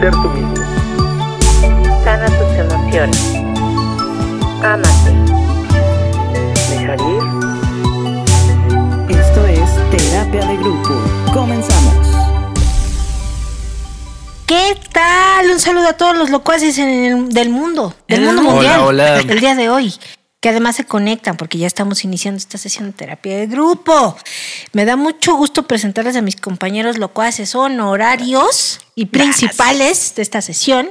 ser tú mismo. Sana tus emociones. Ámate. Dejar ir. Esto es Terapia de Grupo. Comenzamos. ¿Qué tal? Un saludo a todos los locuaces en el- del mundo, del mundo Hola, mundial. hola. El día de hoy. Que además se conectan porque ya estamos iniciando esta sesión de terapia de grupo. Me da mucho gusto presentarles a mis compañeros locuaces honorarios y principales de esta sesión.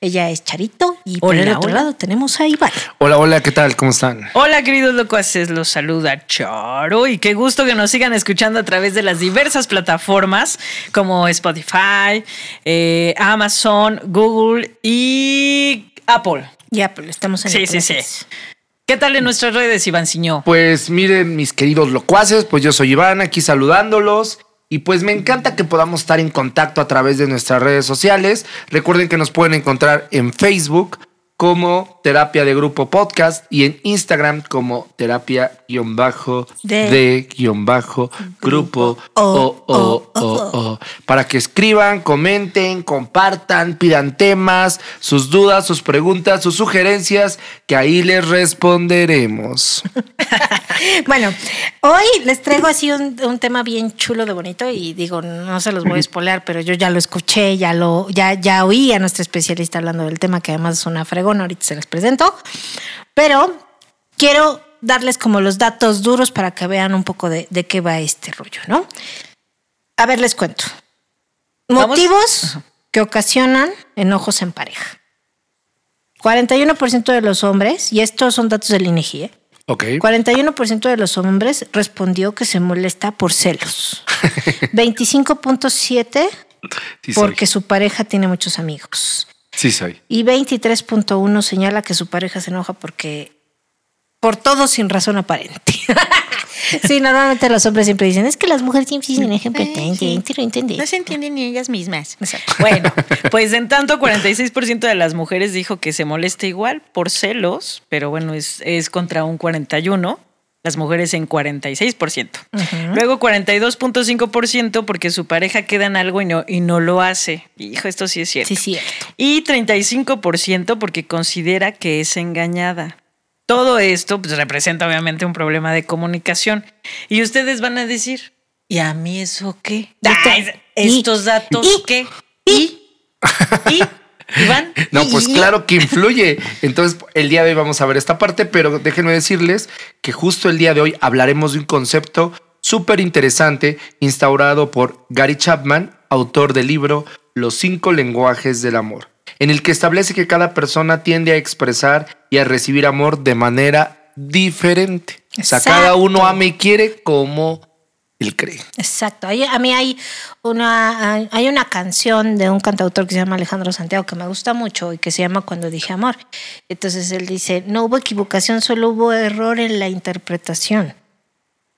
Ella es Charito y por Hola, el otro hola. lado tenemos a Iván. Hola, hola, ¿qué tal? ¿Cómo están? Hola queridos locuaces, los saluda Charo y qué gusto que nos sigan escuchando a través de las diversas plataformas como Spotify, eh, Amazon, Google y Apple. Ya, pero estamos en Sí, el sí, sí. ¿Qué tal en nuestras redes, Iván Ciñó? Pues miren, mis queridos locuaces, pues yo soy Iván, aquí saludándolos. Y pues me encanta que podamos estar en contacto a través de nuestras redes sociales. Recuerden que nos pueden encontrar en Facebook como Terapia de Grupo Podcast y en Instagram como terapia-de-grupo Oh, o, o, o, o. Para que escriban, comenten, compartan, pidan temas, sus dudas, sus preguntas, sus sugerencias, que ahí les responderemos. Bueno, hoy les traigo así un, un tema bien chulo de bonito y digo, no se los voy a espolear, pero yo ya lo escuché, ya lo, ya, ya oí a nuestra especialista hablando del tema, que además es una fregona, ahorita se les presento. Pero quiero darles como los datos duros para que vean un poco de, de qué va este rollo, ¿no? A ver, les cuento. Vamos. Motivos que ocasionan enojos en pareja. 41% de los hombres, y estos son datos del INEGI, ¿eh? Ok. 41% de los hombres respondió que se molesta por celos. 25.7 Sí soy. porque su pareja tiene muchos amigos. Sí soy. Y 23.1 señala que su pareja se enoja porque por todo sin razón aparente. sí, normalmente los hombres siempre dicen, es que las mujeres siempre dicen ejemplo, no entendí. se entienden ni ellas mismas. Bueno, pues en tanto 46% de las mujeres dijo que se molesta igual por celos, pero bueno, es, es contra un 41%, las mujeres en 46%. Luego 42.5% porque su pareja queda en algo y no, y no lo hace. Hijo, esto sí es cierto. Sí, cierto. Y 35% porque considera que es engañada. Todo esto pues, representa obviamente un problema de comunicación. Y ustedes van a decir, ¿y a mí eso qué? Y- ¿Estos datos y- qué? ¿Y? ¿Y? ¿Iván? No, pues claro que influye. Entonces, el día de hoy vamos a ver esta parte, pero déjenme decirles que justo el día de hoy hablaremos de un concepto súper interesante instaurado por Gary Chapman, autor del libro Los cinco lenguajes del amor, en el que establece que cada persona tiende a expresar y a recibir amor de manera diferente. O sea, cada uno ama y quiere como cree. Exacto. Hay- a mí hay una, hay una canción de un cantautor que se llama Alejandro Santiago que me gusta mucho y que se llama Cuando dije amor. Entonces él dice, no hubo equivocación, solo hubo error en la interpretación.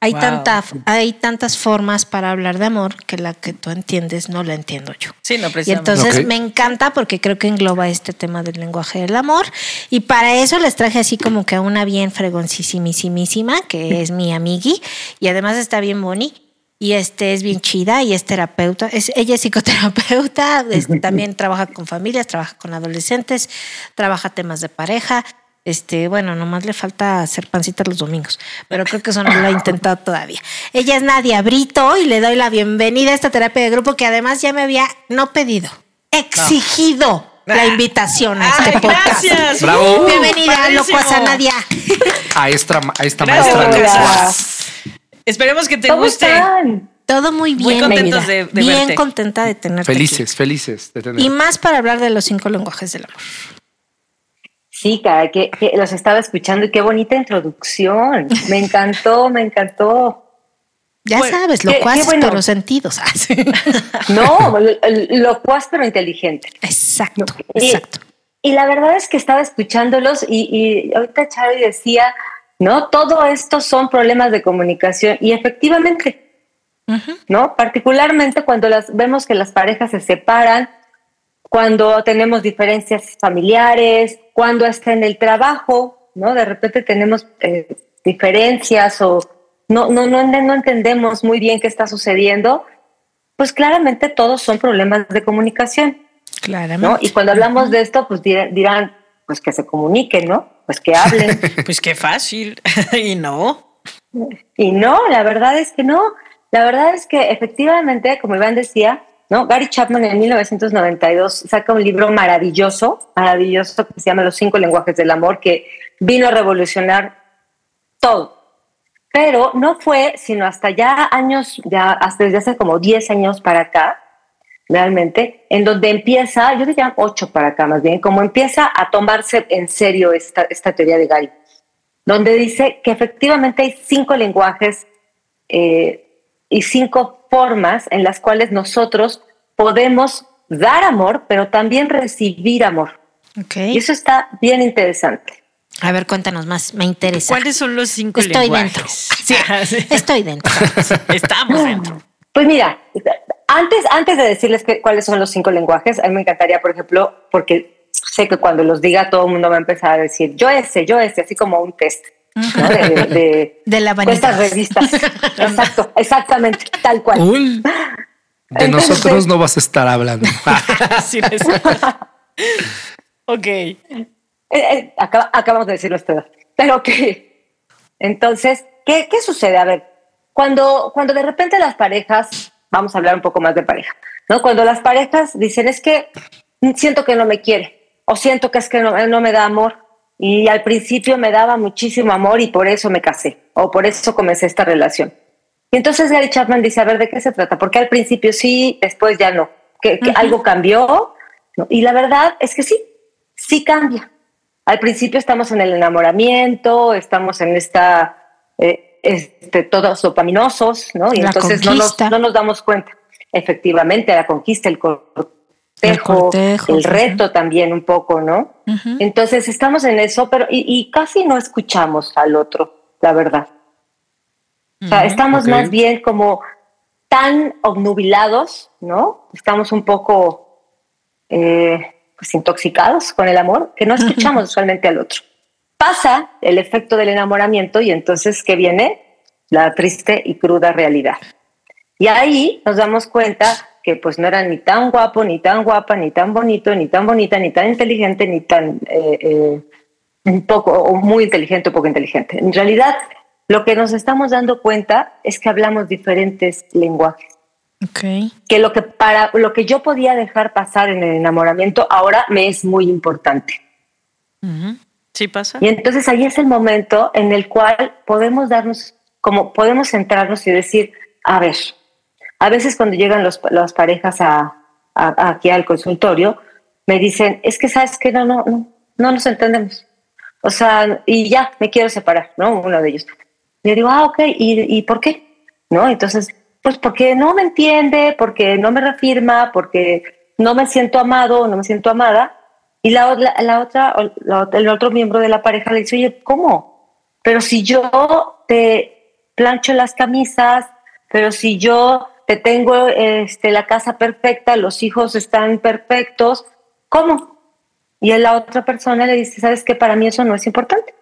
Hay, Wow. tanta, hay tantas formas para hablar de amor que la que tú entiendes no la entiendo yo. Sí, no, Y precisamente. entonces Ok. me encanta porque creo que engloba este tema del lenguaje del amor. Y para eso les traje así como que a una bien fregoncísimísimísima, que es mi amigui. Y además está bien boni. Y este es bien chida y es terapeuta. Es, ella es psicoterapeuta, es- también trabaja con familias, trabaja con adolescentes, trabaja temas de pareja. Este, bueno, nomás le falta hacer pancitas los domingos, pero creo que eso no lo ha intentado todavía. Ella es Nadia Brito y le doy la bienvenida a esta terapia de grupo que además ya me había no pedido, exigido la invitación a este Ay, podcast. gracias. Bravo. Uh, Bienvenida, padrísimo. locuaza Nadia. A esta, a esta Gracias, maestra. Esperemos que te ¿Cómo guste. están? Todo muy Muy bien, mi contentos de- de bien verte. contenta de tenerte Felices, felices de aquí. tener. Y más para hablar de los cinco lenguajes del amor. Sí, cara, que, que los estaba escuchando y qué bonita introducción. Me encantó, me encantó. Ya Bueno, sabes, qué- locuaces, qué bueno. pero sentidos. Ah. No, lo- locuaz pero inteligente. exacto, Y- exacto. Y la verdad es que estaba escuchándolos y, y ahorita Charlie decía, no, todo esto son problemas de comunicación y efectivamente. ¿no? Particularmente cuando las vemos que las parejas se separan, cuando tenemos diferencias familiares, cuando hasta en el trabajo, ¿no? De repente tenemos eh, diferencias o no, no, no, no entendemos muy bien qué está sucediendo, pues claramente todos son problemas de comunicación. Claramente. ¿no? Y cuando hablamos de esto, pues dir- dirán, pues que se comuniquen, ¿no? Pues que hablen. Pues qué fácil. y no. Y no, la verdad es que no. La verdad es que efectivamente, como Iván decía, ¿no? Gary Chapman en 1992 saca un libro maravilloso, maravilloso que se llama Los cinco lenguajes del amor, que vino a revolucionar todo. Pero no fue sino hasta ya años, ya hasta desde hace como 10 años para acá, realmente, en donde empieza, yo diría 8 para acá más bien, como empieza a tomarse en serio esta, esta teoría de Gary donde dice que efectivamente hay cinco lenguajes eh, y cinco formas en las cuales nosotros podemos dar amor, pero también recibir amor. Ok. Y eso está bien interesante. A ver, cuéntanos más, me interesa. ¿Cuáles son los cinco Estoy lenguajes? dentro. Sí, sí. Estoy dentro. Estamos dentro. Pues mira, antes, antes de decirles que, cuáles son los cinco lenguajes, a mí me encantaría, por ejemplo, porque sé que cuando los diga todo el mundo va a empezar a decir yo ese, yo ese, así como un test. ¿No? De, de, de- De la de vanidad. estas revistas. Exacto, exactamente, tal cual. De Entonces- nosotros no vas a estar hablando. Es. ok. Eh, eh, acaba- acabamos de decir nuestra edad. Pero que, entonces, ¿qué, ¿qué sucede? A ver, cuando, cuando de repente las parejas, vamos a hablar un poco más de pareja, ¿no? Cuando las parejas dicen, es que siento que no me quiere, o siento que es que no, no me da amor, y al principio me daba muchísimo amor y por eso me casé, o por eso comencé esta relación. Y entonces Gary Chapman dice, a ver, ¿de qué se trata? Porque al principio sí, después ya no. ¿Que, que algo cambió? ¿No? Y la verdad es que sí, sí cambia. Al principio estamos en el enamoramiento, estamos en esta, eh, este, todos dopaminosos, ¿no? Y La entonces no nos, no nos damos cuenta. Efectivamente, la conquista, el cortejo, El cortejo, el sí, reto también un poco, ¿no? Ujú. Entonces estamos en eso, pero y, y casi no escuchamos al otro, la verdad. O sea, estamos ok. más bien como tan obnubilados, ¿no? Estamos un poco eh, pues intoxicados con el amor que no escuchamos usualmente al otro. Pasa el efecto del enamoramiento y entonces ¿qué viene? La triste y cruda realidad. Y ahí nos damos cuenta que pues no era ni tan guapo, ni tan guapa, ni tan bonito, ni tan bonita, ni tan inteligente, ni tan eh, eh, un poco o muy inteligente o poco inteligente. En realidad, lo que nos estamos dando cuenta es que hablamos diferentes lenguajes. Ok. Que lo que para lo que yo podía dejar pasar en el enamoramiento ahora me es muy importante. ¿Sí pasa? Y entonces ahí es el momento en el cual podemos darnos, como podemos centrarnos y decir, a ver, a veces cuando llegan los, las parejas a, a- aquí al consultorio, me dicen, es que sabes que no, no, no, no nos entendemos. O sea, y ya, me quiero separar, ¿no? Uno de ellos. Yo digo, ah, ok, ¿y, y por qué? ¿No? Entonces, pues porque no me entiende, porque no me reafirma, porque no me siento amado, no me siento amada. Y la, la, la otra, la el otro miembro de la pareja le dice, oye, ¿cómo? Pero si yo te plancho las camisas, pero si yo te tengo este, la casa perfecta, los hijos están perfectos, ¿cómo? Y a la otra persona le dice, ¿sabes qué? Para mí eso no es importante.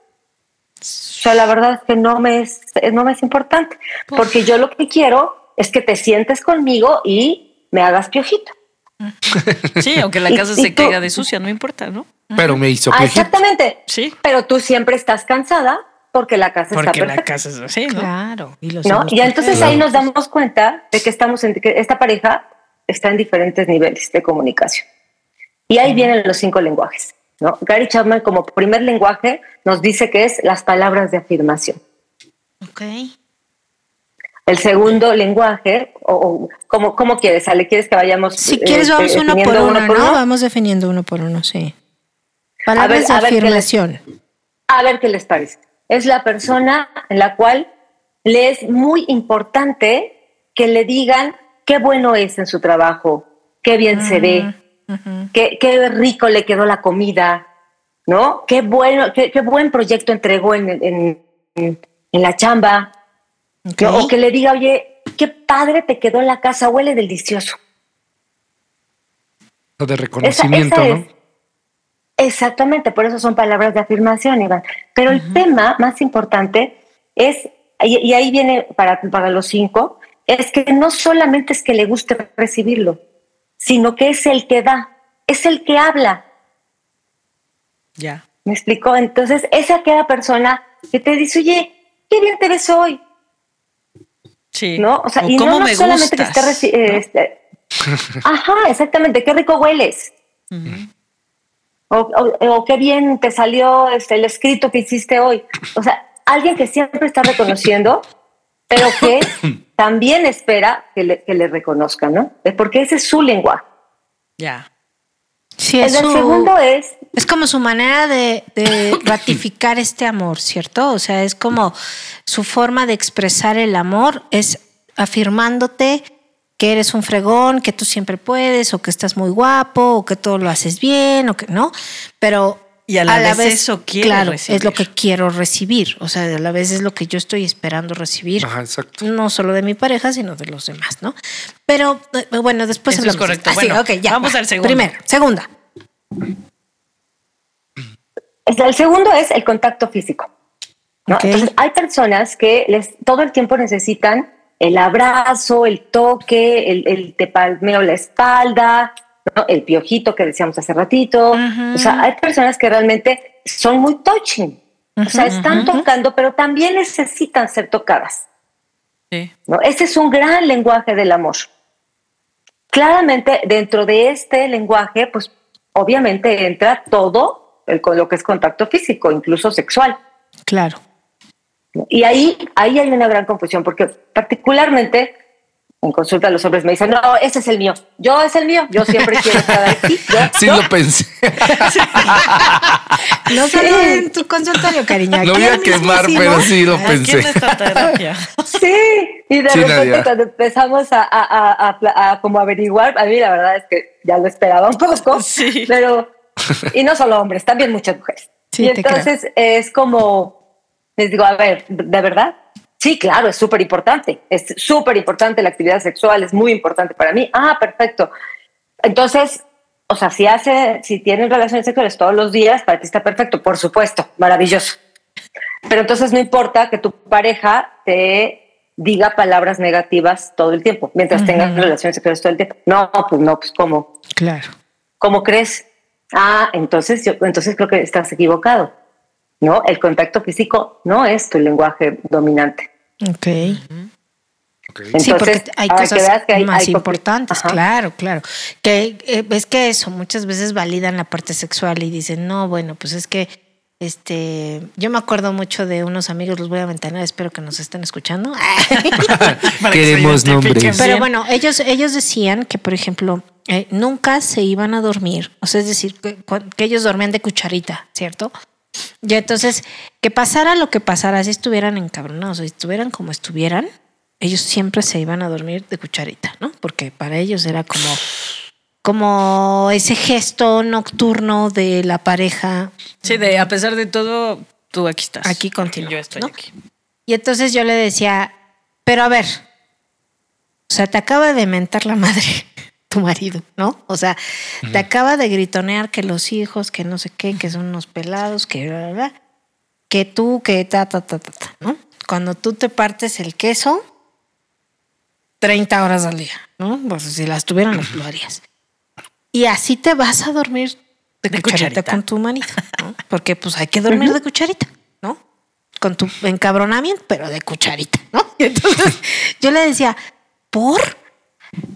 O sea, la verdad es que no me es, no me es importante, porque yo lo que quiero es que te sientes conmigo y me hagas piojito. Sí, aunque la Y- casa y se tú- caiga de sucia, no importa, ¿no? Pero me hizo Ah, piojito. exactamente. Sí. Pero tú siempre estás cansada porque la casa Porque está la perfecta. casa es así, ¿no? Claro. Y los ¿no? hijos Y entonces Claro. ahí nos damos cuenta de que estamos en, que esta pareja está en diferentes niveles de comunicación. Y ahí vienen los cinco lenguajes. ¿no? Gary Chapman como primer lenguaje nos dice que es las palabras de afirmación. Ok. El segundo lenguaje, o, o ¿cómo, ¿cómo quieres, Ale? ¿Quieres que vayamos? Si eh, quieres, vamos uno por uno, ¿no? Vamos definiendo uno por uno, sí. Palabras a ver de qué les- afirmación. A ver qué les parece. Es la persona en la cual le es muy importante que le digan qué bueno es en su trabajo, qué bien se ve, Ujú. qué, qué rico le quedó la comida, ¿no? Qué bueno, qué, qué buen proyecto entregó en, en- en- en la chamba. O que le diga, oye, qué padre te quedó la casa, huele delicioso. Lo de reconocimiento, esa ¿no? es- Exactamente, por eso son palabras de afirmación, Iván. Pero el tema más importante es, y, y ahí viene para, para los cinco, es que no solamente es que le guste recibirlo, sino que es el que da. es el que habla. Ya. ¿Me explicó? Entonces, es aquella persona que te dice, oye, qué bien te ves hoy, Sí. ¿no? O sea, O y no, cómo no me solamente que esté ¿no? este- Ajá, exactamente, qué rico hueles. O, o- o qué bien te salió este, el escrito que hiciste hoy. O sea, alguien que siempre está reconociendo, pero que también espera que le, que le reconozcan, ¿no? Porque ese es su lenguaje. Ya. Sí, El es, del su- segundo es es como su manera de, de ratificar este amor, ¿cierto? O sea, es como su forma de expresar el amor, es afirmándote que eres un fregón, que tú siempre puedes, o que estás muy guapo, o que todo lo haces bien, o que no. Pero Y a la vez eso claro, recibir. es lo que quiero recibir. O sea, a la vez es lo que yo estoy esperando recibir. Ajá, exacto. No solo de mi pareja, sino de los demás, ¿no? Pero eh, bueno, después Eso es hablamos de correcto. Ah, sí, Bueno, ok, ya, vamos va. al segundo. Primero, segunda. Es- El segundo es el contacto físico. Entonces, hay personas que les, todo el tiempo necesitan el abrazo, el toque, el, el te palmeo la espalda, ¿no? el piojito que decíamos hace ratito. O sea, hay personas que realmente son muy touching. O sea, están tocando, pero también necesitan ser tocadas. Sí. ¿no? Ese es un gran lenguaje del amor. Claramente, dentro de este lenguaje, pues obviamente entra todo el, con lo que es contacto físico, incluso sexual. Claro. Y ahí, ahí hay una gran confusión, porque particularmente en consulta los hombres me dicen, no, ese es el mío, yo es el mío, yo siempre quiero estar aquí. yo- Sí yo". lo pensé. No solo en tu consultorio, cariño. Lo voy a quemar, pero sí lo pensé. Sí, y de Sí, repente Nadia. cuando empezamos a, a- a- a pla- a como averiguar, a mí la verdad es que ya lo esperaba un poco, Sí. pero, y no solo hombres, también muchas mujeres. Sí, y creo. entonces es como, les digo, a ver, ¿de verdad? Sí, claro, es súper importante, es súper importante la actividad sexual, es muy importante para mí. Ah, perfecto. Entonces, o sea, si hace, si tienen relaciones sexuales todos los días, para ti está perfecto, por supuesto, maravilloso. Pero entonces no importa que tu pareja te diga palabras negativas todo el tiempo, mientras tengan relaciones sexuales todo el tiempo. No, pues no, pues ¿cómo? Claro. ¿Cómo crees? Ah, entonces yo, entonces creo que estás equivocado. No, el contacto físico no es tu lenguaje dominante. Ok. Entonces, sí, porque hay que cosas que hay- más hay importantes, Ajá. claro, claro. Que eh, es que eso, muchas veces validan la parte sexual y dicen, no, bueno, pues es que este, yo me acuerdo mucho de unos amigos, los voy a ventanar, espero que nos estén escuchando. Para que se Queremos nombres. Pero bueno, ellos, ellos decían que, por ejemplo, eh, nunca se iban a dormir. O sea, es decir, que, que ellos dormían de cucharita, ¿cierto? Y entonces, que pasara lo que pasara, si estuvieran encabronados, si estuvieran como estuvieran, ellos siempre se iban a dormir de cucharita, ¿no? Porque para ellos era como, como ese gesto nocturno de la pareja. Sí, de a pesar de todo, tú aquí estás. Aquí continúa, Yo estoy ¿no? aquí. Y entonces yo le decía, pero a ver, o sea, te acaba de mentar la madre tu marido, ¿no? O sea, te acaba de gritonear que los hijos, que no sé qué, que son unos pelados, que bla, bla, bla, que tú, que ta, ta, ta, ta, ta, ¿no? Cuando tú te partes el queso, 30 horas al día, ¿no? Pues si las tuvieran, las- lo harías. Y así te vas a dormir de, De cucharita, cucharita. con tu marido, ¿no? Porque pues hay que dormir de cucharita, ¿no? Con tu encabronamiento, pero de cucharita, ¿no? Y entonces yo le decía, ¿por?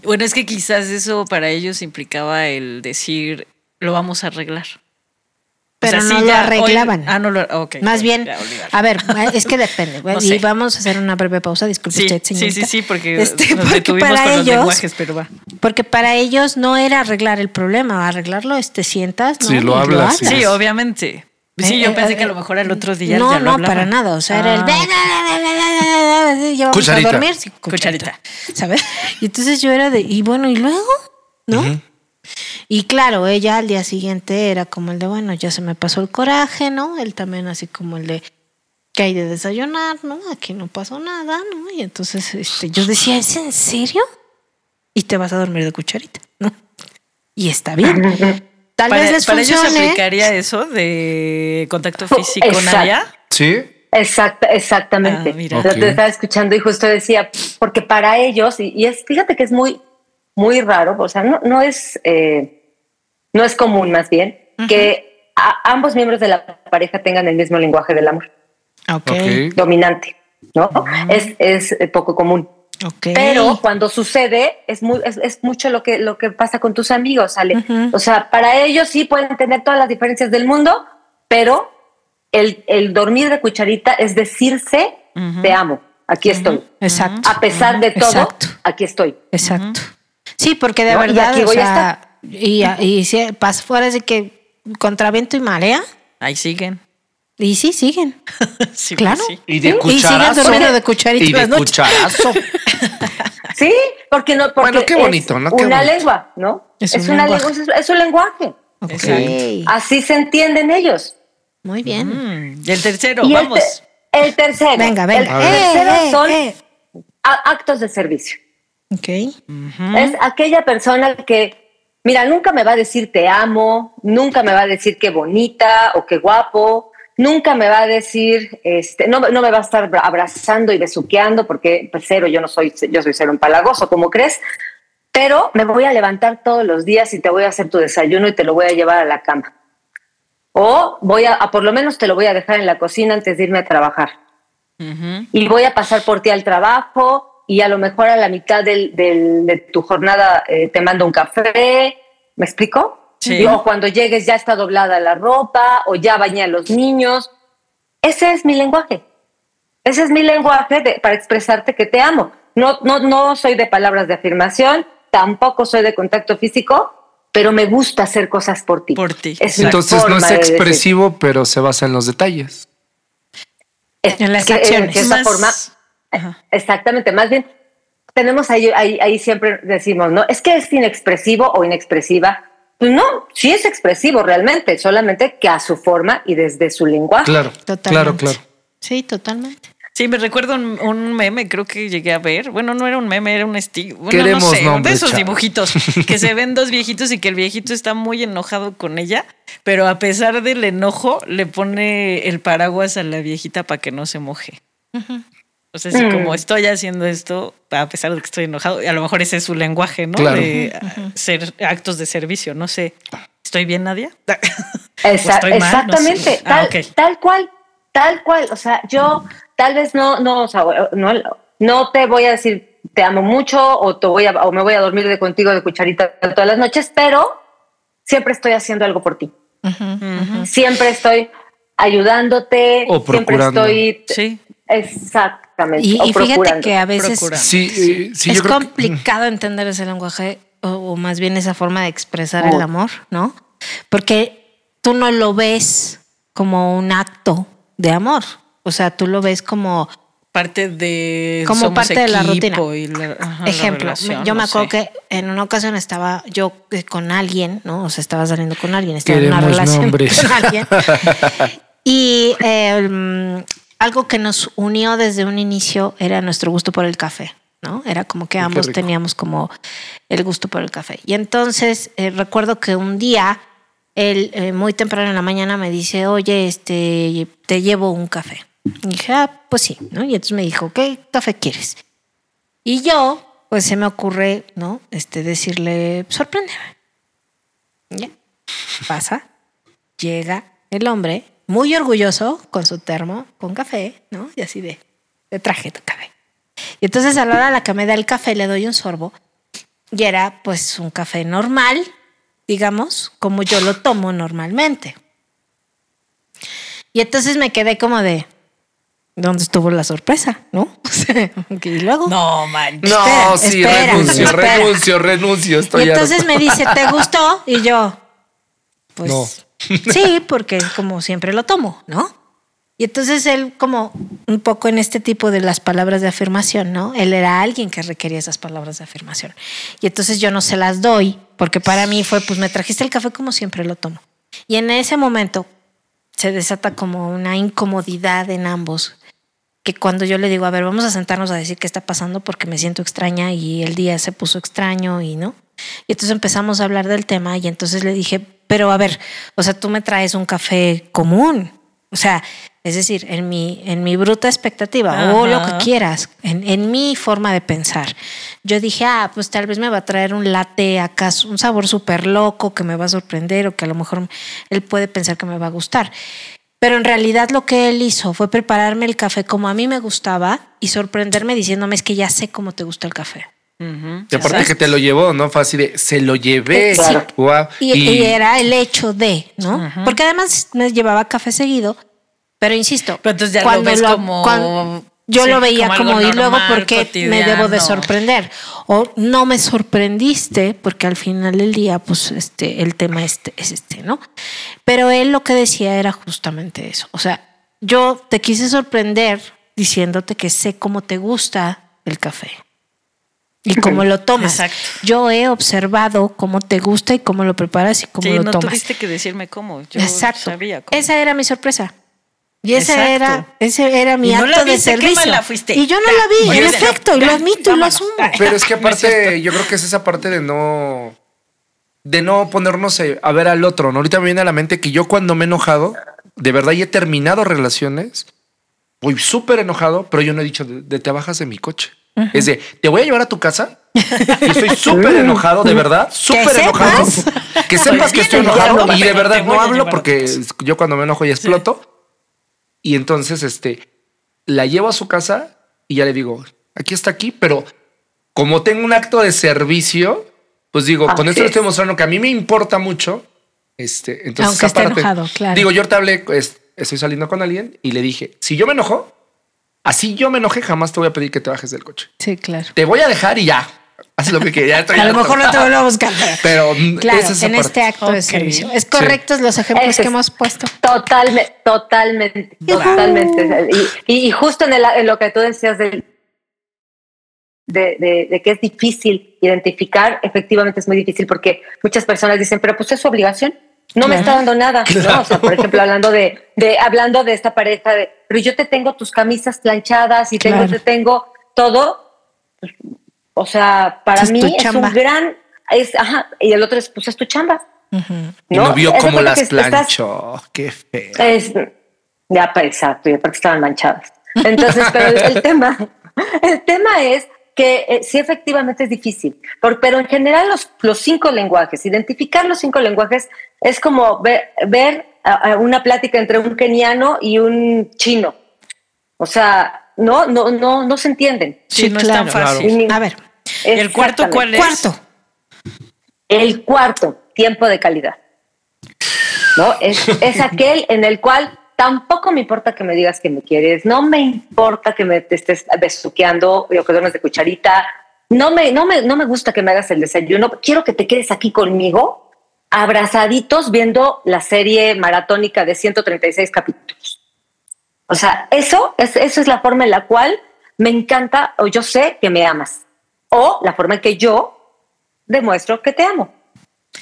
Bueno, es que quizás eso para ellos implicaba el decir, lo vamos a arreglar. O Pero sea, no sí, lo ya, arreglaban. hoy- ah, no lo ok. Más ok, bien, ya, a ver, es que depende. No y sé. vamos a hacer una breve pausa, disculpe Sí, usted, sí, señorita. sí, sí, porque Este, nos porque para con los ellos- lenguajes, pero va. Porque para ellos no era arreglar el problema, arreglarlo es te sientas, ¿no? Sí, lo hablas, sí. Sí, obviamente. Sí, Eh, yo eh, pensé eh, que a lo mejor al otro día No, ya lo no, hablaban. para nada. O sea, era el. Ya vamos Cucharita. a dormir. Sí, cucharita. Cucharita. ¿Sabes? Y entonces yo era de. Y bueno, ¿y luego? ¿No? Y claro, ella al día siguiente era como el de, bueno, ya se me pasó el coraje, ¿no? Él también así como el de, que hay de desayunar, ¿no? Aquí no pasó nada, ¿no? Y entonces este, yo decía, ¿es en serio? Y te vas a dormir de cucharita, ¿no? Y está bien. Tal Para, vez les para ellos funcione. aplicaría eso de contacto físico. Nadia. ¿Sí? Exacta, exactamente. Ah, te estaba escuchando y justo decía, porque para ellos, y, y es, fíjate que es muy, muy raro, o sea, no, no es, eh, no es común más bien, que a- ambos miembros de la pareja tengan el mismo lenguaje del amor, dominante, ¿no? Es, es eh, poco común. Pero cuando sucede, es, muy, es, es mucho lo que, lo que pasa con tus amigos, Ale. O sea, para ellos sí pueden tener todas las diferencias del mundo, pero el, el dormir de cucharita es decirse, te amo, aquí estoy. Exacto. A pesar de todo, Exacto. aquí estoy. Exacto. Sí, porque de No, y verdad, aquí o voy a sea, y, y si pasa fuera de que contra viento y marea, Ahí siguen. y sí, siguen. Sí, Claro. sí. Y de Y siguen cucharazo. durmiendo de cucharita Y de noches. cucharazo. Sí, porque no. Porque Bueno, qué es bonito, ¿no? Qué una bonito. lengua, ¿no? Es Es, un una lenguaje. lengua, es, es un lenguaje. Ok. Exacto. Así se entienden ellos. Muy bien. Mm, y el tercero, y el, vamos. te- el tercero. Venga, El venga. tercero Eh, eh, son eh. actos de servicio. Ok. Es aquella persona que, mira, nunca me va a decir te amo, nunca me va a decir qué bonita o qué guapo, nunca me va a decir, este, no, no me va a estar abrazando y besuqueando porque pues, cero, yo no soy, yo soy cero empalagoso, como crees, pero me voy a levantar todos los días y te voy a hacer tu desayuno y te lo voy a llevar a la cama. O voy a, a por lo menos te lo voy a dejar en la cocina antes de irme a trabajar y voy a pasar por ti al trabajo y a lo mejor a la mitad del, del- de tu jornada eh, te mando un café. ¿Me explico? Sí. O cuando llegues ya está doblada la ropa o ya bañé a los niños. Ese es mi lenguaje. Ese es mi lenguaje de- para expresarte que te amo. No, no, no soy de palabras de afirmación, tampoco soy de contacto físico, pero me gusta hacer cosas por ti. Por ti, Es Entonces no es de expresivo, pero se basa en los detalles. Es En las que, eh, acciones. Más- forma. Exactamente, más bien tenemos ahí, ahí, ahí siempre decimos, ¿no? Es que es inexpresivo o inexpresiva. Pues no, sí es expresivo realmente, solamente que a su forma y desde su lenguaje. Claro, Totalmente. claro, claro. Sí, totalmente. Sí, me recuerdo un, un meme, creo que llegué a ver. Bueno, no era un meme, era un estilo. Bueno, Queremos no sé, nombres, de esos dibujitos que se ven dos viejitos y que el viejito está muy enojado con ella, pero a pesar del enojo le pone el paraguas a la viejita para que no se moje. O sea, si Mm. como estoy haciendo esto, a pesar de que estoy enojado, a lo mejor ese es su lenguaje, ¿no? Claro. De ah, ser actos de servicio, no sé. ¿Estoy bien, Nadia? Esa- ¿O estoy mal? No exactamente, sé. Ah, tal cual, tal cual. O sea, yo tal vez no, no, o sea, no, no te voy a decir te amo mucho o te voy a, o me voy a dormir de contigo de cucharita todas las noches, pero siempre estoy haciendo algo por ti. Siempre estoy ayudándote, O siempre procurando. estoy Sí. exactamente. Y, o y fíjate que a veces. Sí, eh, sí, es que- complicado entender ese lenguaje o, o más bien esa forma de expresar el amor, ¿no? Porque tú no lo ves como un acto de amor. O sea, tú lo ves como Parte de. Como somos parte de la rutina. y la- ajá, la Ejemplo, relación, yo me acuerdo sé. que en una ocasión estaba yo eh, con alguien, ¿no? O sea, estaba saliendo con alguien, estaba en una Queremos relación nombres. con alguien. Y eh, mm, algo que nos unió desde un inicio era nuestro gusto por el café, ¿no? Era como que Qué ambos rico. teníamos como el gusto por el café. Y entonces eh, recuerdo que un día él eh, muy temprano en la mañana me dice, oye, este, te llevo un café. Y dije, ah, pues sí, ¿no? Y entonces me dijo, ¿qué café quieres? Y yo, pues se me ocurre, ¿no? Este, decirle, sorpréndeme. Ya. Pasa, llega el hombre, muy orgulloso, con su termo, con café, ¿no? Y así de, te traje tu café. Y entonces a la hora de la que me da el café, le doy un sorbo. Y era pues un café normal, digamos, como yo lo tomo normalmente. Y entonces me quedé como de, ¿dónde estuvo la sorpresa? ¿No? Y luego... No, manches. No, Espera, sí, espera, renuncio, espera. renuncio, renuncio. Estoy y entonces harto. me dice, ¿te gustó? Y yo, pues No. sí, porque como siempre lo tomo, ¿no? Y entonces él como un poco en este tipo de las palabras de afirmación, ¿no? Él era alguien que requería esas palabras de afirmación. Y entonces yo no se las doy, porque para mí fue, pues me trajiste el café como siempre lo tomo. Y en ese momento se desata como una incomodidad en ambos, que cuando yo le digo, a ver, vamos a sentarnos a decir qué está pasando porque me siento extraña y el día se puso extraño y no. Y entonces empezamos a hablar del tema y entonces le dije, pero a ver, o sea, tú me traes un café común. O sea, Es decir, en mi, en mi bruta expectativa o lo que quieras, en, en mi forma de pensar. Yo dije, ah, pues tal vez me va a traer un latte acá, un sabor súper loco que me va a sorprender o que a lo mejor él puede pensar que me va a gustar. Pero en realidad lo que él hizo fue prepararme el café como a mí me gustaba y sorprenderme diciéndome es que ya sé cómo te gusta el café. Ujú. Y aparte que te lo llevó, ¿no? Fue así de, se lo llevé. Sí. Guau. Y, y era el hecho de, ¿no? Porque además me llevaba café seguido, pero insisto, Pero entonces ya lo ves como- yo sí, lo veía como como, y luego normal, porque me debo de sorprender o no me sorprendiste porque al final del día pues este el tema este es este, ¿no? Pero él lo que decía era justamente eso, o sea, yo te quise sorprender diciéndote que sé cómo te gusta el café. Y cómo lo tomas. Exacto. Yo he observado cómo te gusta y cómo lo preparas y cómo Sí, lo no tomas. tuviste que decirme cómo. Yo Exacto. sabía cómo. Esa era mi sorpresa. Y ese Exacto. era, ese era mi Y no acto la de servicio. fuiste. Y yo no la vi, en efecto, y lo admito y lo asumo. Pero es que aparte, yo creo que es esa parte de no. De no ponernos eh, a ver al otro. ¿no? Ahorita me viene a la mente que yo cuando me he enojado, de verdad y he terminado relaciones, voy súper enojado, pero yo no he dicho de, de te bajas de mi coche. Es de te voy a llevar a tu casa. Y estoy súper enojado, de verdad, súper enojado. Que sepas que estoy enojado y de verdad no hablo porque yo cuando me enojo y exploto. Y entonces, este, la llevo a su casa y ya le digo, aquí está aquí, pero como tengo un acto de servicio, pues digo, con esto le es. estoy mostrando que a mí me importa mucho. Este, entonces, Aunque esté aparte, enojado, claro. Digo, yo te hablé, estoy saliendo con alguien y le dije, si yo me enojo, así yo me enojé, jamás te voy a pedir que te bajes del coche. Sí, claro. Te voy a dejar y ya. Haz lo que quieras. A lo mejor no te vuelvo a buscar. Pero Claro, es en parte. este acto de servicio. Es correctos los ejemplos que hemos puesto. Totalmente, totalmente, totalmente. Y, justo en, el- en lo que tú decías del- de, de- de que es difícil identificar, efectivamente es muy difícil porque muchas personas dicen, pero pues es su obligación. No me está dando nada, ¿no? O sea, por ejemplo, hablando de, de, hablando de esta pareja de, pero yo te tengo tus camisas planchadas y tengo, Claro. te tengo todo. O sea, para Es mí es chamba. un gran, es, ajá, y el otro es, pues es tu chamba. Y no vio cómo las estás- planchó. Qué feo. es, ya, exacto, y aparte estaban manchadas. Entonces, pero el, el tema, el tema es que eh, sí efectivamente es difícil, por- pero en general los, los cinco lenguajes, identificar los cinco lenguajes es como ver, ver a- a una plática entre un keniano y un chino. O sea, no, no, no, no se entienden. Sí, Sí, no claro. es tan fácil. Ni- A ver, ¿El cuarto cuál es? cuarto. El cuarto, tiempo de calidad. ¿No? Es, es aquel en el cual tampoco me importa que me digas que me quieres, no me importa que me te estés besuqueando o que duermes de cucharita, no me, no, me, no me gusta que me hagas el desayuno, quiero que te quedes aquí conmigo, abrazaditos viendo la serie maratónica de 136 capítulos. O sea, eso es, eso es la forma en la cual me encanta o yo sé que me amas. O la forma en que yo demuestro que te amo.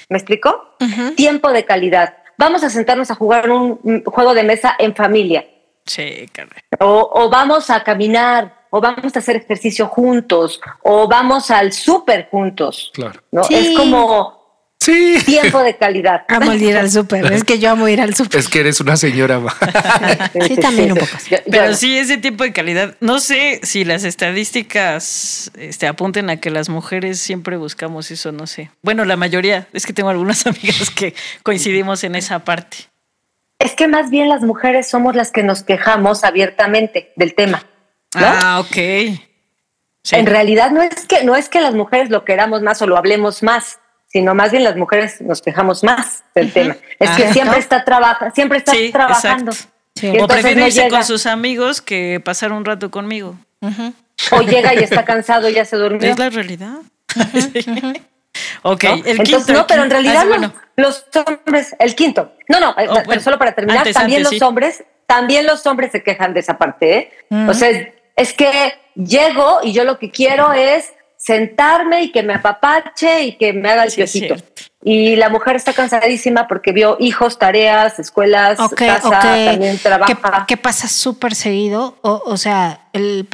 ¿Me explico? Tiempo de calidad. Vamos a sentarnos a jugar un juego de mesa en familia. Sí, caray. O, o vamos a caminar, o vamos a hacer ejercicio juntos, o vamos al súper juntos. Claro. ¿no? Sí. Es como Sí. tiempo de calidad. Amo el ir al súper. Es que yo amo ir al súper. Es que eres una señora. Sí, también un poco. Yo- yo- Pero sí, ese tipo de calidad. No sé si las estadísticas este, apunten a que las mujeres siempre buscamos eso, no sé. Bueno, la mayoría. Es que tengo algunas amigas que coincidimos en esa parte. Es que más bien las mujeres somos las que nos quejamos abiertamente del tema. ¿no? Ah, ok. Sí. En realidad no es que no es que las mujeres lo queramos más o lo hablemos más, sino más bien las mujeres nos quejamos más del tema. Es que Ajá. siempre está trabaja, siempre está Sí, trabajando. Sí. O entonces prefiere no irse llega, con sus amigos que pasar un rato conmigo. o llega y está cansado y ya se durmió. Es la realidad. ok, ¿no? el Entonces, quinto. no, pero en realidad Ah, los- bueno. los, hombres, el quinto, no, no, eh, Oh, pero bueno. solo para terminar, Antes, también antes, los sí. hombres, también los hombres se quejan de esa parte, ¿eh? O sea, es, es que llego y yo lo que quiero es sentarme y que me apapache y que me haga el Sí, piecito. Y la mujer está cansadísima porque vio hijos, tareas, escuelas, Ok, casa, ok. también trabaja. ¿Qué, qué pasa súper seguido? O, o sea, el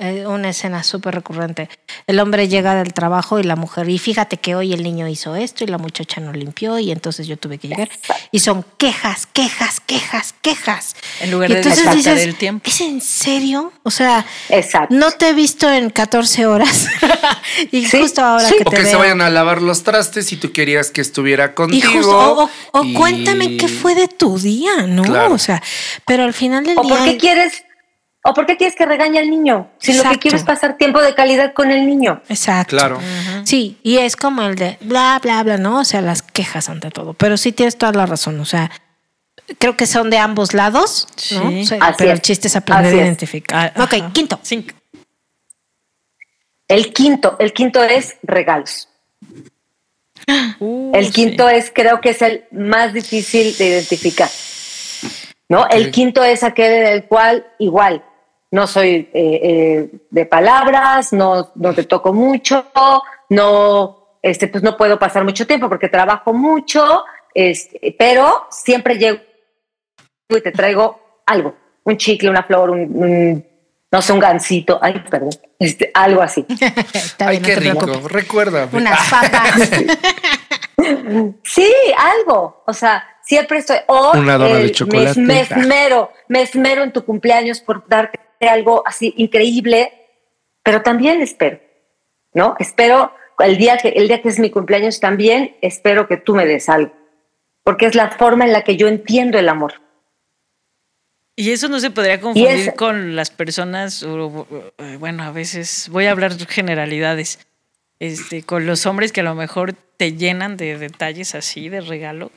eh, una escena súper recurrente. El hombre llega del trabajo y la mujer, y fíjate que hoy el niño hizo esto y la muchacha no limpió y entonces yo tuve que llegar. Y son quejas, quejas, quejas, quejas. En lugar de dices, el tiempo. ¿Es en serio? O sea, Exacto. no te he visto en 14 horas. y Sí, justo ahora sí. que O te que se veo- vayan a lavar los trastes y tú querías que estuviera y contigo. justo, o, o- o y- cuéntame qué fue de tu día, ¿no? Claro. O sea, pero al final del ¿O día. por qué quieres, o por qué quieres que regañe al niño? Si lo que quieres es pasar tiempo de calidad con el niño. Exacto. Claro. Sí, y es como el de bla, bla, bla, ¿no? O sea, las quejas ante todo. Pero sí tienes toda la razón. O sea, creo que son de ambos lados, ¿no? Sí. O sea, Así pero es. el chiste es aprender Así a identificar. Ok, quinto. Cinco. El quinto, el quinto es regalos. Uh, El sí. quinto es, creo que es el más difícil de identificar. ¿No? El quinto es aquel en el cual igual no soy eh, eh, de palabras, no, no te toco mucho, no, este, pues no puedo pasar mucho tiempo porque trabajo mucho, este, pero siempre llego y te traigo algo, un chicle, una flor, un, un, no sé, un gansito, ay, perdón, este, algo así. Está Ay, bien, qué rico. preocupes. Recuerda. Unas papas. Sí, algo. O sea, siempre estoy. O Una dona de chocolate. Me, me esmero, me esmero en tu cumpleaños por darte algo así increíble, pero también espero, ¿no? Espero el día que el día que es mi cumpleaños también espero que tú me des algo, porque es la forma en la que yo entiendo el amor. Y eso no se podría confundir es- con las personas, bueno, a veces voy a hablar generalidades, este, con los hombres que a lo mejor te llenan de detalles así, de regalos.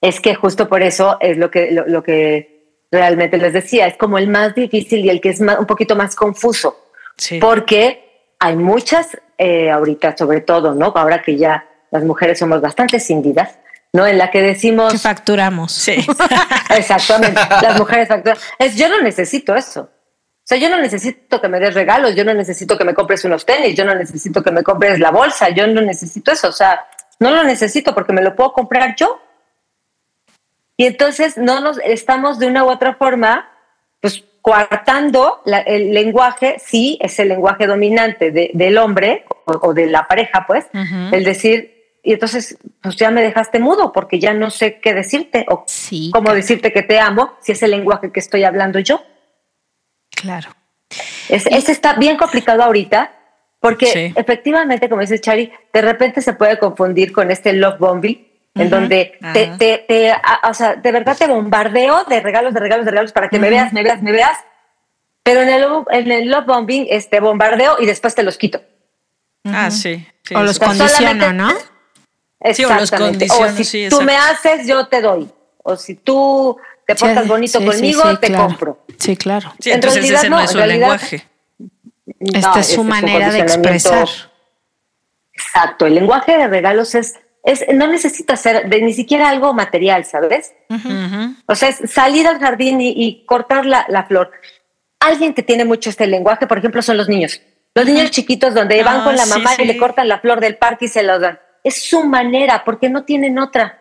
Es que justo por eso es lo que lo, lo que realmente les decía, es como el más difícil y el que es más- un poquito más confuso. Sí. porque hay muchas, eh, ahorita sobre todo, ¿no? Ahora que ya las mujeres somos bastante cindidas, ¿no? En la que decimos, que facturamos. Sí. exactamente, las mujeres facturan, es yo no necesito eso. O sea, yo no necesito que me des regalos, yo no necesito que me compres unos tenis, yo no necesito que me compres la bolsa, yo no necesito eso, o sea, no lo necesito porque me lo puedo comprar yo. Y entonces no nos estamos de una u otra forma, pues coartando la- el lenguaje, sí, es el lenguaje dominante de- del hombre o, o de la pareja, pues, el decir, y entonces, pues ya me dejaste mudo porque ya no sé qué decirte o Sí, cómo claro. decirte que te amo si es el lenguaje que estoy hablando yo. Claro. Es, ese está bien complicado ahorita porque Sí. efectivamente, como dice Chari, de repente se puede confundir con este love bombing, en donde te, te, te- a- o sea, de verdad te bombardeo de regalos, de regalos, de regalos para que me veas, me veas, me veas. Pero en el, love- en el love bombing, este bombardeo y después te los quito. Ah, sí. sí, o los condiciono, solamente- ¿no? Sí, o los Exactamente. si sí, tú me haces, yo te doy. O si tú te portas Sí, bonito conmigo, te claro. compro. Sí, claro. En entonces realidad ese no, no es su realidad- lenguaje. Esta es su manera de expresar. Exacto, el lenguaje de regalos es, es no necesita ser de ni siquiera algo material, ¿sabes? O sea, es salir al jardín y, y cortar la, la flor. Alguien que tiene mucho este lenguaje, por ejemplo, son los niños. Los niños chiquitos donde van Ah, con la mamá sí. y le cortan la flor del parque y se la dan. Es su manera, porque no tienen otra.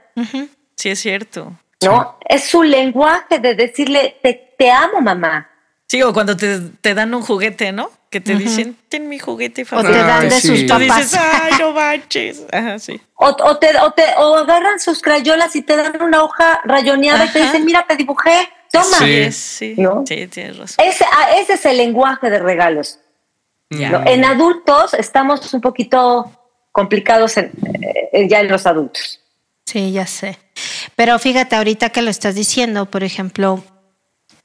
Sí, es cierto. ¿no? Es su lenguaje de decirle, te, te amo, mamá. Sí, o cuando te, te dan un juguete, ¿no? Que te dicen, ten mi juguete O te favorito. dan de sí. sus Tú dices, papás. ay, no manches. Ajá, sí. O, o te, o, te, o agarran sus crayolas y te dan una hoja rayoneada y te dicen, mira, te dibujé, toma. Sí. Sí, sí. ¿No? Sí, tienes razón. Ese, ah, ese es el lenguaje de regalos. En adultos estamos un poquito complicados en- eh, ya en los adultos. Sí, ya sé. Pero fíjate, ahorita que lo estás diciendo, por ejemplo,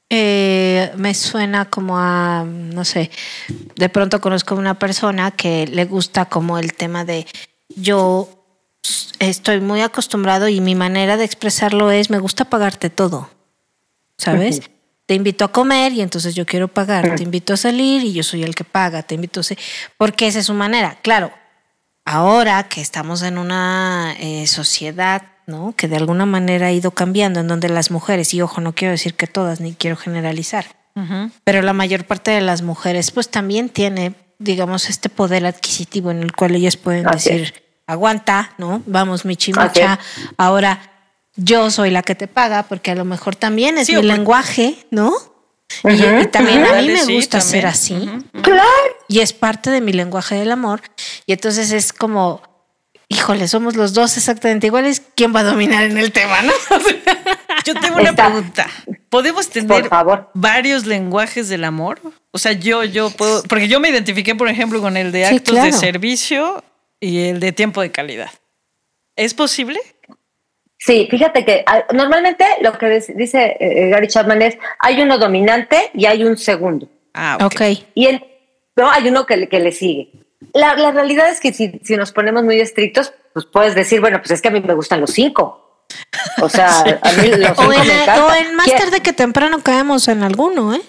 eh, me suena como a, no sé, de pronto conozco a una persona que le gusta como el tema de yo estoy muy acostumbrado y mi manera de expresarlo es me gusta pagarte todo, ¿sabes? Te invito a comer y entonces yo quiero pagar, te invito a salir y yo soy el que paga, te invito a... Porque esa es su manera. Claro, ahora que estamos en una eh, sociedad, ¿no? Que de alguna manera ha ido cambiando, en donde las mujeres, y ojo, no quiero decir que todas, ni quiero generalizar, pero la mayor parte de las mujeres, pues también tiene, digamos, este poder adquisitivo en el cual ellas pueden decir, aguanta, ¿no? Vamos, Michi Así Micha. Ahora yo soy la que te paga, porque a lo mejor también es Sí, mi o por- Y, y también a mí me sí, gusta también. ser así. Claro. Y es parte de mi lenguaje del amor. Y entonces es como, híjole, somos los dos exactamente iguales. ¿Quién va a dominar en el tema, no? Yo tengo una Está. pregunta. ¿Podemos tener Por favor. varios lenguajes del amor? O sea, yo, yo puedo, porque yo me identifiqué, por ejemplo, con el de Sí, actos de servicio y el de tiempo de calidad. ¿Es posible? Sí, fíjate que ah, normalmente lo que des- dice eh, Gary Chapman es, hay uno dominante y hay un segundo. Ah, ok. Y el, no, hay uno que, le- que le sigue. La, la realidad es que si, si nos ponemos muy estrictos, pues puedes decir, bueno, pues es que a mí me gustan los cinco. O sea, a mí los O cinco en, me el- encantan. o en más ¿Qué- tarde que temprano caemos en alguno, ¿eh?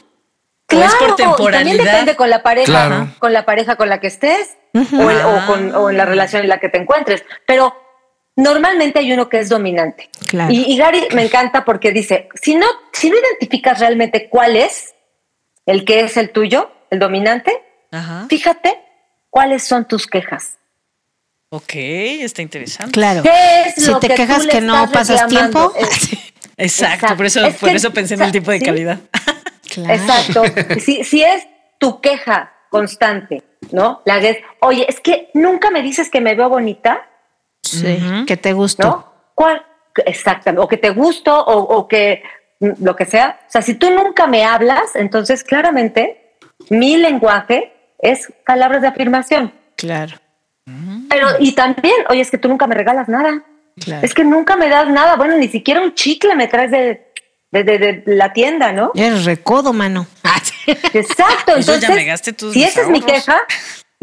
¿O es por Claro, y temporalidad? También depende con la pareja, Claro. con la pareja con la que estés o, el- o con, o en la relación en la que te encuentres. Pero normalmente hay uno que es dominante. Claro. Y, y Gary me encanta porque dice, si no, si no identificas realmente cuál es el que es el tuyo, el dominante, Ajá. fíjate cuáles son tus quejas. Ok, está interesante. Claro. ¿Qué es Si lo te que quejas que no pasas reclamando? tiempo. Es- Exacto, por eso. Es por que- eso pensé en el tipo de ¿sí? calidad. Claro. Exacto. Si, si es tu queja constante, ¿no? La que es, oye, es que nunca me dices que me veo bonita, Sí, que te gustó. ¿no? ¿Cuál? Exactamente. O que te gusto o, o que mm, lo que sea. O sea, si tú nunca me hablas, entonces claramente mi lenguaje es palabras de afirmación. Claro, Pero, y también, oye, es que tú nunca me regalas nada. claro. Es que nunca me das nada. Bueno, ni siquiera un chicle me traes de, de, de- de la tienda, ¿no? Eres recodo, mano. Exacto. Pues yo Entonces, ya me gasté tus si esa es mi queja,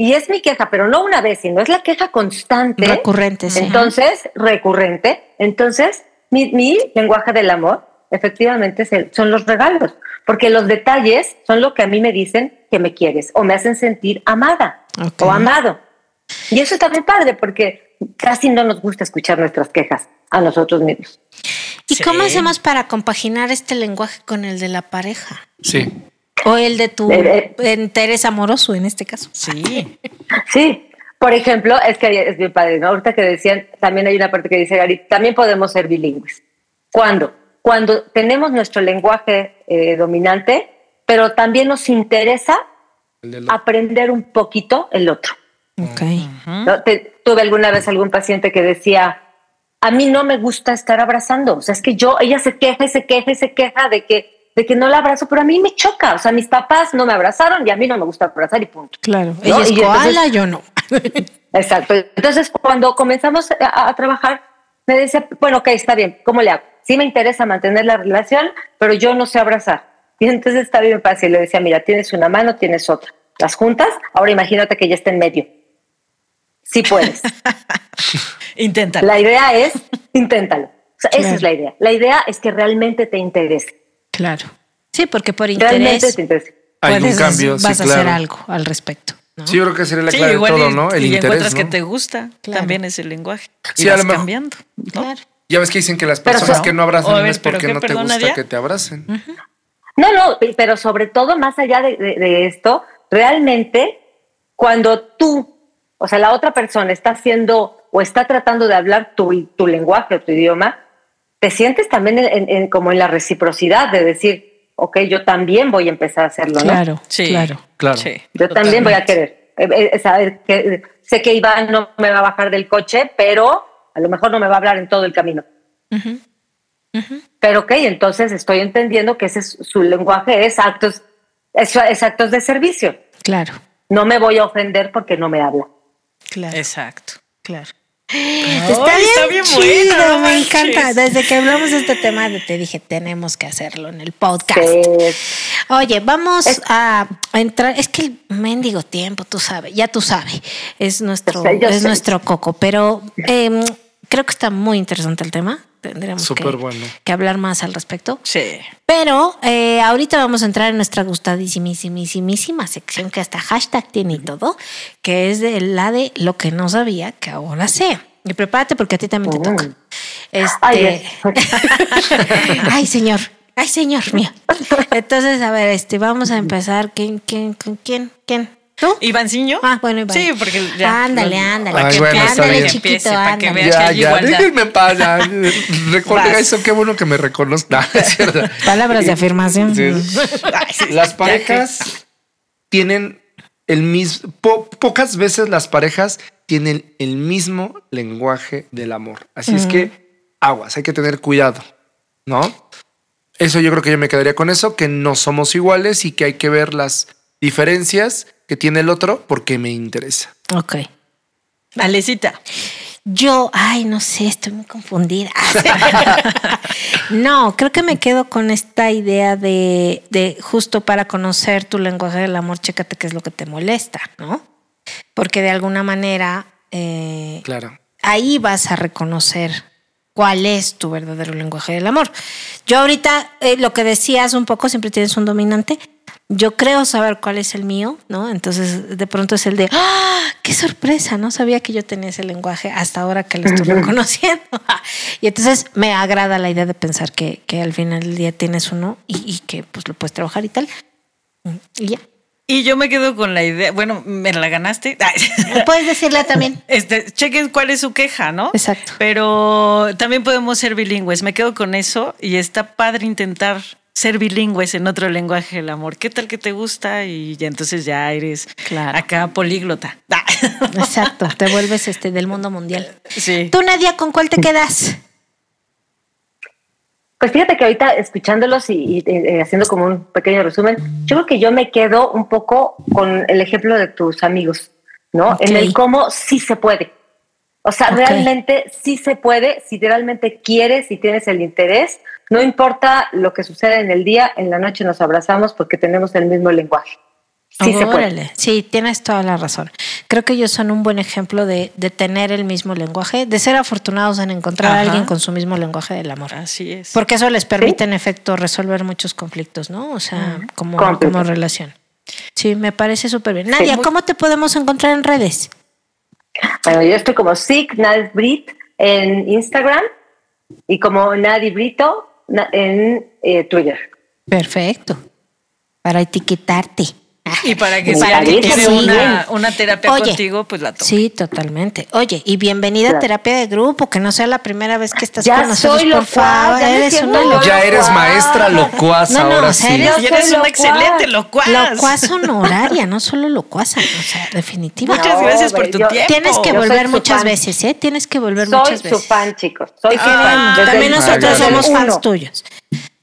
y es mi queja, pero no una vez, sino es la queja constante. Recurrente, sí. Entonces, recurrente. Entonces, mi, mi lenguaje del amor, efectivamente, son los regalos. Porque los detalles son lo que a mí me dicen que me quieres o me hacen sentir amada o amado. Y eso está muy padre porque casi no nos gusta escuchar nuestras quejas a nosotros mismos. ¿Y Sí. cómo hacemos para compaginar este lenguaje con el de la pareja? Sí. O el de tu Eh, interés amoroso en este caso. Sí. Sí, por ejemplo, es que es bien padre, ¿no? Ahorita que decían, también hay una parte que dice Gary, también podemos ser bilingües. ¿Cuándo? Cuando tenemos nuestro lenguaje eh, dominante, pero también nos interesa aprender un poquito el otro. Ok. ¿no? Te- tuve alguna vez algún paciente que decía, a mí no me gusta estar abrazando, o sea, es que yo, ella se queja y se queja y se queja de que, de que no la abrazo, pero a mí me choca, o sea, mis papás no me abrazaron y a mí no me gusta abrazar y punto. Claro. ¿No? Ella es Y entonces- yo no. Exacto. Entonces, cuando comenzamos a, a trabajar, me decía, bueno, ok, está bien, ¿cómo le hago? Sí me interesa mantener la relación, pero yo no sé abrazar. Y entonces está bien fácil. Le decía, mira, tienes una mano, tienes otra. Las juntas, ahora imagínate que ya está en medio. Sí puedes. Inténtalo. la idea es, inténtalo. O sea, esa es la idea. La idea es que realmente te interese. Claro. Sí, porque por Realmente interés te interese. Hay un cambio, sí, vas a hacer algo al respecto. ¿no? Sí, yo creo que sería la Sí, clave de todo, y, ¿no? El y interés, encuentras ¿no? que te gusta, Claro. también es el lenguaje. Sí, y vas cambiando. ¿no? Claro. Ya ves que dicen que las personas so- que no abrazan O a ver, es ¿pero porque no te gusta que te abracen. No, no, pero sobre todo, más allá de, de- de esto, realmente cuando tú, o sea, la otra persona está haciendo o está tratando de hablar tu, tu lenguaje o tu idioma, te sientes también en- en- en- como en la reciprocidad de decir, ok, yo también voy a empezar a hacerlo, ¿no? Claro, Sí. claro. Claro. Sí, Yo también voy a querer eh, eh, saber que sé que Iván no me va a bajar del coche, pero a lo mejor no me va a hablar en todo el camino. Pero ok, entonces estoy entendiendo que ese es su lenguaje es actos, es, es actos de servicio. Claro, No me voy a ofender porque no me habla. claro, Exacto. claro. Ay, Está bien, está bien chido, me manches. encanta. Desde que hablamos de este tema, te dije, tenemos que hacerlo en el podcast. Eh, Oye, vamos Es- a, entrar. Es que el mendigo tiempo, tú sabes, ya tú sabes, es nuestro, yo es sé. nuestro coco. Pero em, creo que está muy interesante el tema. Tendremos que, Súper bueno. que hablar más al respecto. Sí. Pero eh, ahorita vamos a entrar en nuestra gustadísimísima sección que hasta hashtag tiene y todo, que es de la de lo que no sabía que ahora sé. Y prepárate porque a ti también te toca. Este, Ay, Ay, señor. Ay, señor mío. Entonces, a ver, este, vamos a empezar. ¿Quién, quién, con quién, quién? ¿Tú? Ivanciño. Ah, bueno, Iván. Sí, porque ya. Ándale, ándale. Ay, Para que, bueno, está ándale, bien. que empiece, chiquito, para que ándale. veas que Ya, ya, igualdad. déjenme en paz. ya. Vas. eso, qué bueno que me cierto. Palabras de afirmación. Sí. Ay, sí, Las parejas tienen el mismo. pocas veces las parejas tienen el mismo lenguaje del amor. Así es que aguas, hay que tener cuidado, ¿no? Eso yo creo que yo me quedaría con eso, que no somos iguales y que hay que ver las diferencias que tiene el otro porque me interesa. Ok. que- Alecita. Yo, ay, no sé, estoy muy confundida. no, creo que me quedo con esta idea de, de justo para conocer tu lenguaje del amor, chécate qué es lo que te molesta, ¿no? Porque de alguna manera eh, Claro. ahí vas a reconocer cuál es tu verdadero lenguaje del amor. Yo ahorita, eh, lo que decías un poco, siempre tienes un dominante. Yo creo saber cuál es el mío, ¿no? Entonces, de pronto es el de, ¡ah! ¡Qué sorpresa! No sabía que yo tenía ese lenguaje hasta ahora que lo estoy reconociendo. y entonces me agrada la idea de pensar que, que al final del día tienes uno y, y que pues lo puedes trabajar y tal. Y ya. Y yo me quedo con la idea, bueno, me la ganaste. Puedes decirla también. Este, chequen cuál es su queja, ¿no? Exacto. Pero también podemos ser bilingües. Me quedo con eso y está padre intentar ser bilingües en otro lenguaje del amor. ¿Qué tal que te gusta? Y ya entonces ya eres Claro. acá políglota. Exacto. Te vuelves este del mundo mundial. Sí. Tú, Nadia, ¿con cuál te quedas? Pues fíjate que ahorita escuchándolos y, y, eh, haciendo como un pequeño resumen, yo creo que yo me quedo un poco con el ejemplo de tus amigos, ¿no? En el cómo sí se puede. O sea, realmente sí se puede, si realmente quieres, si tienes el interés, no importa lo que suceda en el día, en la noche nos abrazamos porque tenemos el mismo lenguaje. Sí se puede. Órale. Sí, tienes toda la razón. Creo que ellos son un buen ejemplo de, de tener el mismo lenguaje, de ser afortunados en encontrar a alguien con su mismo lenguaje del amor. Así es. Porque eso les permite, en efecto, resolver muchos conflictos, ¿no? O sea, como, como relación. Sí, me parece súper bien. Nadia, ¿cómo te podemos encontrar en redes? Bueno, yo estoy como Sick Nad Brit en Instagram y como Nadi Brito en eh. Perfecto. Para etiquetarte. Y para que si alguien que quiere sí. una, una terapia Oye, contigo, pues la toma. Sí, totalmente. Oye, y bienvenida a terapia de grupo, que no sea la primera vez que estás Ya con nosotros, soy por favor. ya Eres una locuaz. Ya eres maestra locuaz No, no, ahora o sea, sí. eres- eres una locuaz. excelente locuaz. Locuaz honoraria, no solo locuaza, o sea, definitivamente. Muchas No, gracias por tu yo- tiempo. Tienes que Yo volver muchas veces, ¿eh? Tienes que volver Soy muchas su veces. fan, chicos. Soy su fan. Desde También nosotros somos fans tuyos.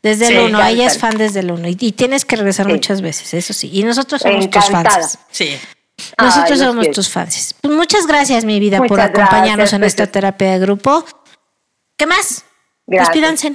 Desde el uno, ella es fan desde el uno. Y, y tienes que regresar Sí. muchas veces, eso sí. Y nosotros somos tus fans. Sí. Nosotros Ay, somos tus fans. Pues muchas gracias, mi vida, por acompañarnos gracias, en esta Pepe. terapia de grupo. ¿Qué más? Gracias. Despídanse.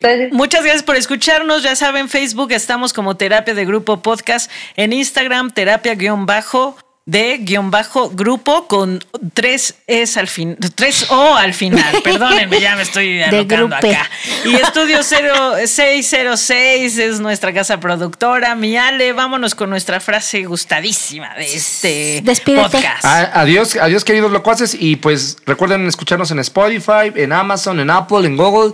Entonces, Muchas gracias por escucharnos. Ya saben, Facebook estamos como Terapia de Grupo Podcast. En Instagram, terapia guion bajo de guion bajo grupo con tres es al fin, tres O al final. Perdónenme, ya me estoy alocando acá. Y Estudio 0606 es nuestra casa productora. Mi Ale, vámonos con nuestra frase gustadísima de este Despídete. podcast. Adiós, adiós queridos locuaces y pues recuerden escucharnos en Spotify, en Amazon, en Apple, en Google.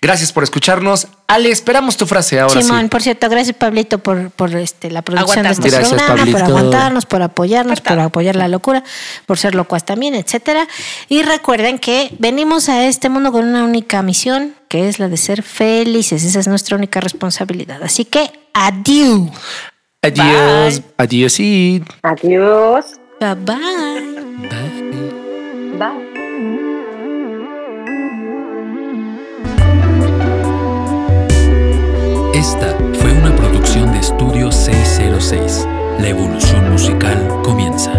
Gracias por escucharnos. Ale, esperamos tu frase ahora Simón, sí. por cierto, gracias Pablito por, por este, la producción de este. Gracias, programa, por aguantarnos, por apoyarnos, Por por apoyar la locura, por ser locuaz también, etcétera. Y recuerden que venimos a este mundo con una única misión, que es la de ser felices. Esa es nuestra única responsabilidad. Así que adiós. Adiós, adiós y adiós. Bye bye. Bye. Esta fue una producción de Estudio 606. La evolución musical comienza.